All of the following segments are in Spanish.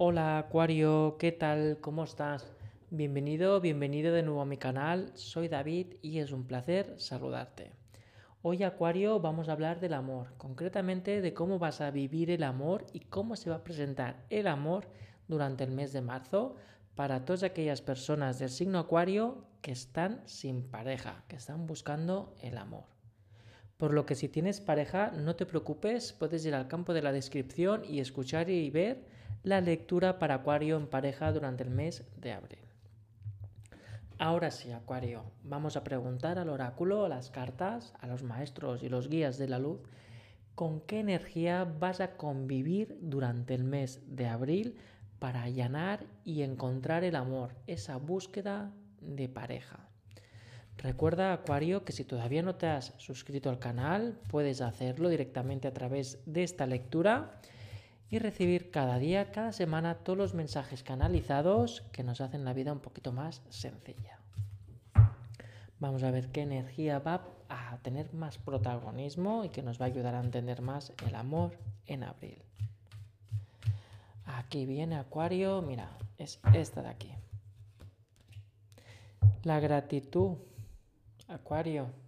Hola Acuario, ¿qué tal? ¿Cómo estás? Bienvenido, bienvenido de nuevo a mi canal. Soy David y es un placer saludarte. Hoy Acuario vamos a hablar del amor, concretamente de cómo vas a vivir el amor y cómo se va a presentar el amor durante el mes de marzo para todas aquellas personas del signo Acuario que están sin pareja, que están buscando el amor. Por lo que si tienes pareja, no te preocupes, puedes ir al campo de la descripción y escuchar y ver la lectura para Acuario en pareja durante el mes de abril. Ahora sí, Acuario, vamos a preguntar al oráculo, a las cartas, a los maestros y los guías de la luz, con qué energía vas a convivir durante el mes de abril para allanar y encontrar el amor, esa búsqueda de pareja. Recuerda, Acuario, que si todavía no te has suscrito al canal, puedes hacerlo directamente a través de esta lectura y recibir cada día, cada semana, todos los mensajes canalizados que nos hacen la vida un poquito más sencilla. Vamos a ver qué energía va a tener más protagonismo y que nos va a ayudar a entender más el amor en abril. Aquí viene Acuario, mira, es esta de aquí. La gratitud, Acuario.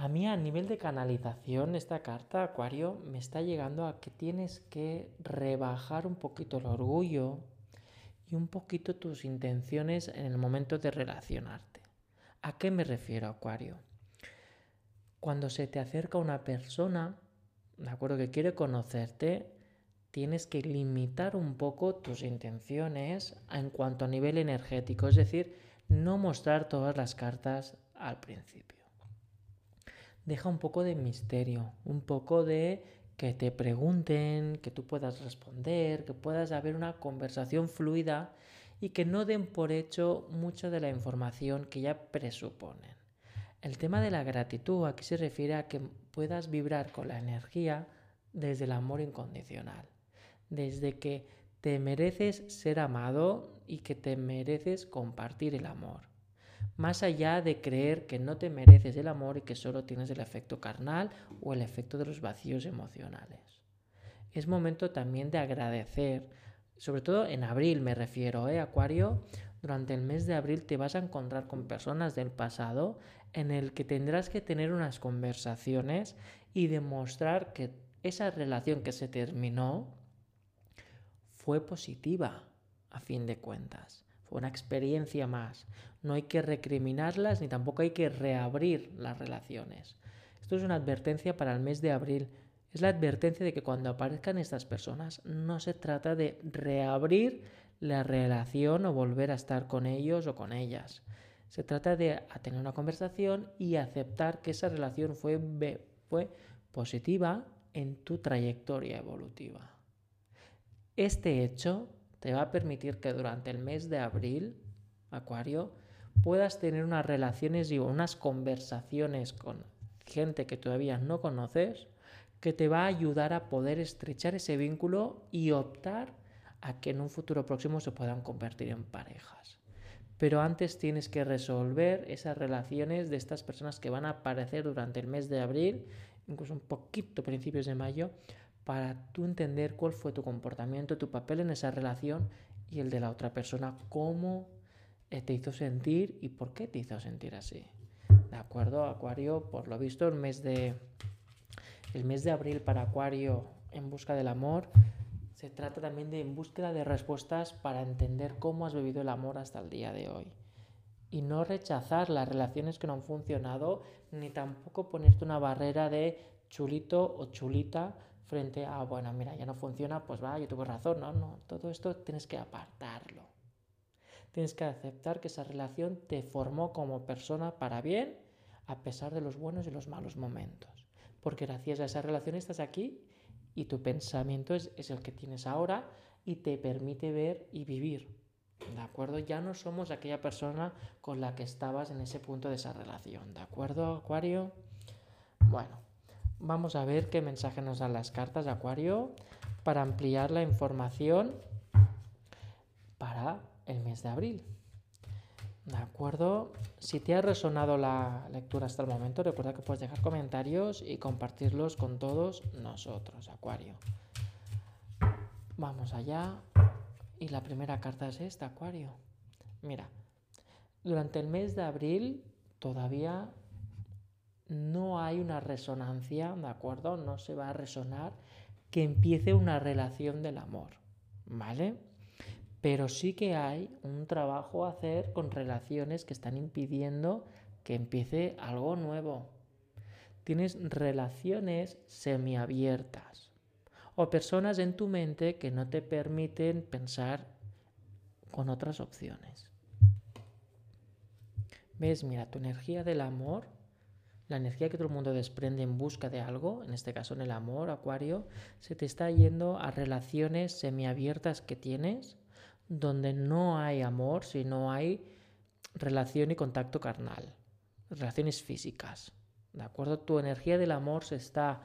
A mí a nivel de canalización esta carta, Acuario, me está llegando a que tienes que rebajar un poquito el orgullo y un poquito tus intenciones en el momento de relacionarte. ¿A qué me refiero, Acuario? Cuando se te acerca una persona, de acuerdo, que quiere conocerte, tienes que limitar un poco tus intenciones en cuanto a nivel energético, es decir, no mostrar todas las cartas al principio deja un poco de misterio, un poco de que te pregunten, que tú puedas responder, que puedas haber una conversación fluida y que no den por hecho mucha de la información que ya presuponen. El tema de la gratitud aquí se refiere a que puedas vibrar con la energía desde el amor incondicional, desde que te mereces ser amado y que te mereces compartir el amor más allá de creer que no te mereces el amor y que solo tienes el efecto carnal o el efecto de los vacíos emocionales. Es momento también de agradecer, sobre todo en abril me refiero, ¿eh, Acuario? Durante el mes de abril te vas a encontrar con personas del pasado en el que tendrás que tener unas conversaciones y demostrar que esa relación que se terminó fue positiva, a fin de cuentas una experiencia más. No hay que recriminarlas ni tampoco hay que reabrir las relaciones. Esto es una advertencia para el mes de abril. Es la advertencia de que cuando aparezcan estas personas no se trata de reabrir la relación o volver a estar con ellos o con ellas. Se trata de tener una conversación y aceptar que esa relación fue, fue positiva en tu trayectoria evolutiva. Este hecho te va a permitir que durante el mes de abril, Acuario, puedas tener unas relaciones y unas conversaciones con gente que todavía no conoces, que te va a ayudar a poder estrechar ese vínculo y optar a que en un futuro próximo se puedan convertir en parejas. Pero antes tienes que resolver esas relaciones de estas personas que van a aparecer durante el mes de abril, incluso un poquito principios de mayo, para tú entender cuál fue tu comportamiento, tu papel en esa relación y el de la otra persona, cómo eh, te hizo sentir y por qué te hizo sentir así. ¿De acuerdo, Acuario? Por lo visto, el mes de, el mes de abril para Acuario en busca del amor se trata también de en búsqueda de respuestas para entender cómo has vivido el amor hasta el día de hoy. Y no rechazar las relaciones que no han funcionado, ni tampoco ponerte una barrera de chulito o chulita frente a, bueno, mira, ya no funciona, pues va, yo tuve razón, no, no, todo esto tienes que apartarlo. Tienes que aceptar que esa relación te formó como persona para bien, a pesar de los buenos y los malos momentos. Porque gracias a esa relación estás aquí y tu pensamiento es, es el que tienes ahora y te permite ver y vivir. ¿De acuerdo? Ya no somos aquella persona con la que estabas en ese punto de esa relación. ¿De acuerdo, Acuario? Bueno, Vamos a ver qué mensaje nos dan las cartas de Acuario para ampliar la información para el mes de abril. ¿De acuerdo? Si te ha resonado la lectura hasta el momento, recuerda que puedes dejar comentarios y compartirlos con todos nosotros, Acuario. Vamos allá. Y la primera carta es esta, Acuario. Mira, durante el mes de abril todavía no hay una resonancia, ¿de acuerdo? No se va a resonar que empiece una relación del amor, ¿vale? Pero sí que hay un trabajo a hacer con relaciones que están impidiendo que empiece algo nuevo. Tienes relaciones semiabiertas o personas en tu mente que no te permiten pensar con otras opciones. ¿Ves? Mira, tu energía del amor la energía que todo el mundo desprende en busca de algo, en este caso en el amor, Acuario, se te está yendo a relaciones semiabiertas que tienes, donde no hay amor, sino hay relación y contacto carnal, relaciones físicas. ¿De acuerdo? Tu energía del amor se está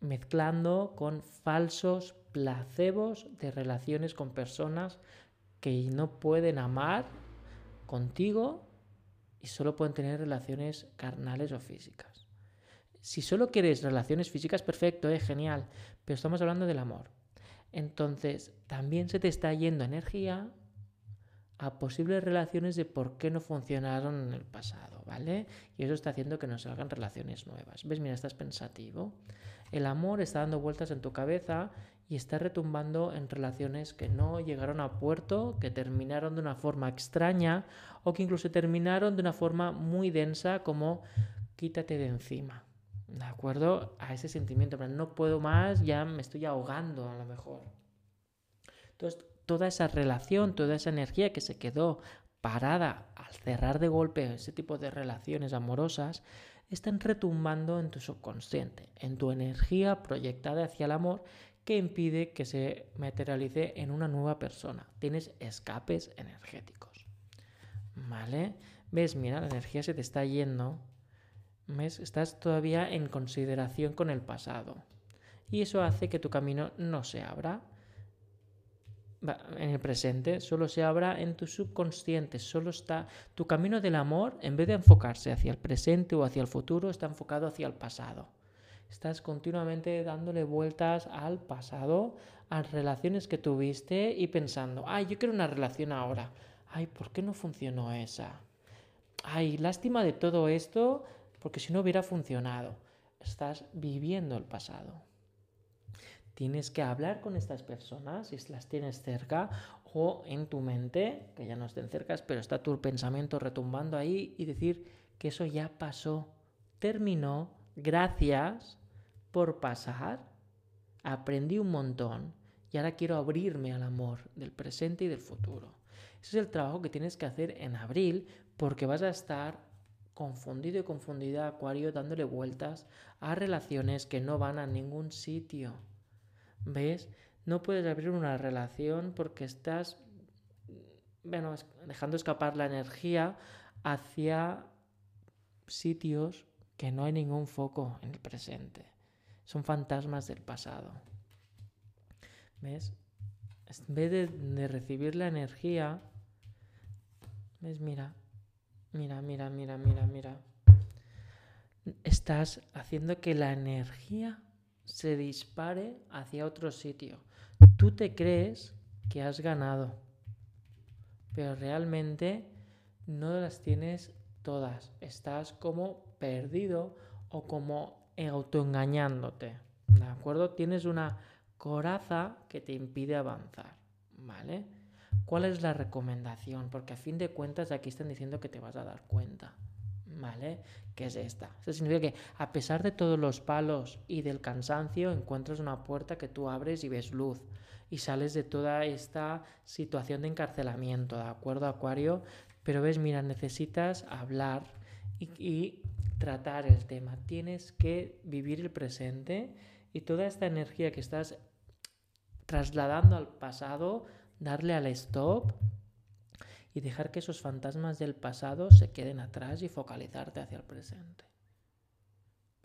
mezclando con falsos placebos de relaciones con personas que no pueden amar contigo y solo pueden tener relaciones carnales o físicas. Si solo quieres relaciones físicas, perfecto, es genial, pero estamos hablando del amor. Entonces, también se te está yendo energía a posibles relaciones de por qué no funcionaron en el pasado, ¿vale? Y eso está haciendo que nos salgan relaciones nuevas. ¿Ves? Mira, estás pensativo. El amor está dando vueltas en tu cabeza y está retumbando en relaciones que no llegaron a puerto, que terminaron de una forma extraña o que incluso terminaron de una forma muy densa como quítate de encima. ¿De acuerdo? A ese sentimiento, no puedo más, ya me estoy ahogando a lo mejor. Entonces, toda esa relación, toda esa energía que se quedó parada al cerrar de golpe ese tipo de relaciones amorosas, están retumbando en tu subconsciente, en tu energía proyectada hacia el amor que impide que se materialice en una nueva persona. Tienes escapes energéticos. ¿Vale? ¿Ves? Mira, la energía se te está yendo. ¿Ves? Estás todavía en consideración con el pasado. Y eso hace que tu camino no se abra en el presente, solo se abra en tu subconsciente, solo está tu camino del amor, en vez de enfocarse hacia el presente o hacia el futuro, está enfocado hacia el pasado. Estás continuamente dándole vueltas al pasado, a relaciones que tuviste y pensando, ay, yo quiero una relación ahora. Ay, ¿por qué no funcionó esa? Ay, lástima de todo esto, porque si no hubiera funcionado. Estás viviendo el pasado. Tienes que hablar con estas personas, si las tienes cerca o en tu mente, que ya no estén cerca, pero está tu pensamiento retumbando ahí y decir que eso ya pasó, terminó, gracias, por pasar, aprendí un montón y ahora quiero abrirme al amor del presente y del futuro. Ese es el trabajo que tienes que hacer en abril porque vas a estar confundido y confundida, Acuario, dándole vueltas a relaciones que no van a ningún sitio. ¿Ves? No puedes abrir una relación porque estás, dejando escapar la energía hacia sitios que no hay ningún foco en el presente. Son fantasmas del pasado. ¿Ves? En vez de, recibir la energía, ¿ves? Mira, mira, mira, mira, mira, mira. Estás haciendo que la energía se dispare hacia otro sitio. Tú te crees que has ganado, pero realmente no las tienes todas. Estás como perdido o como autoengañándote, ¿de acuerdo? Tienes una coraza que te impide avanzar, ¿vale? ¿Cuál es la recomendación? Porque a fin de cuentas aquí están diciendo que te vas a dar cuenta, ¿vale? ¿Qué es esta? Eso significa que a pesar de todos los palos y del cansancio, encuentras una puerta que tú abres y ves luz y sales de toda esta situación de encarcelamiento, ¿de acuerdo, Acuario? Pero ves, mira, necesitas hablar y, y tratar el tema, tienes que vivir el presente y toda esta energía que estás trasladando al pasado, darle al stop y dejar que esos fantasmas del pasado se queden atrás y focalizarte hacia el presente.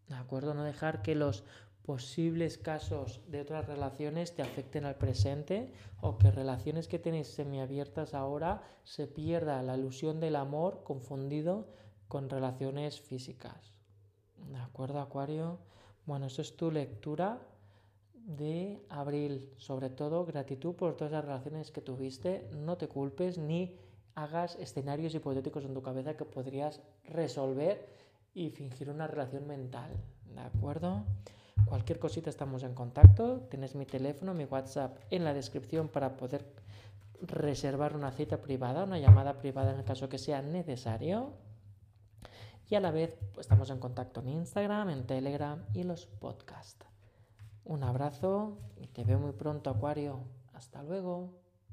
¿De acuerdo? No dejar que los posibles casos de otras relaciones te afecten al presente o que relaciones que tenéis semiabiertas ahora se pierda la ilusión del amor confundido con relaciones físicas. ¿De acuerdo, Acuario? Bueno, eso es tu lectura de abril. Sobre todo, gratitud por todas las relaciones que tuviste. No te culpes ni hagas escenarios hipotéticos en tu cabeza que podrías resolver y fingir una relación mental. ¿De acuerdo? Cualquier cosita estamos en contacto. Tienes mi teléfono, mi WhatsApp en la descripción para poder reservar una cita privada, una llamada privada en el caso que sea necesario. Y a la vez pues, estamos en contacto en Instagram, en Telegram y los podcasts. Un abrazo y te veo muy pronto, Acuario. Hasta luego.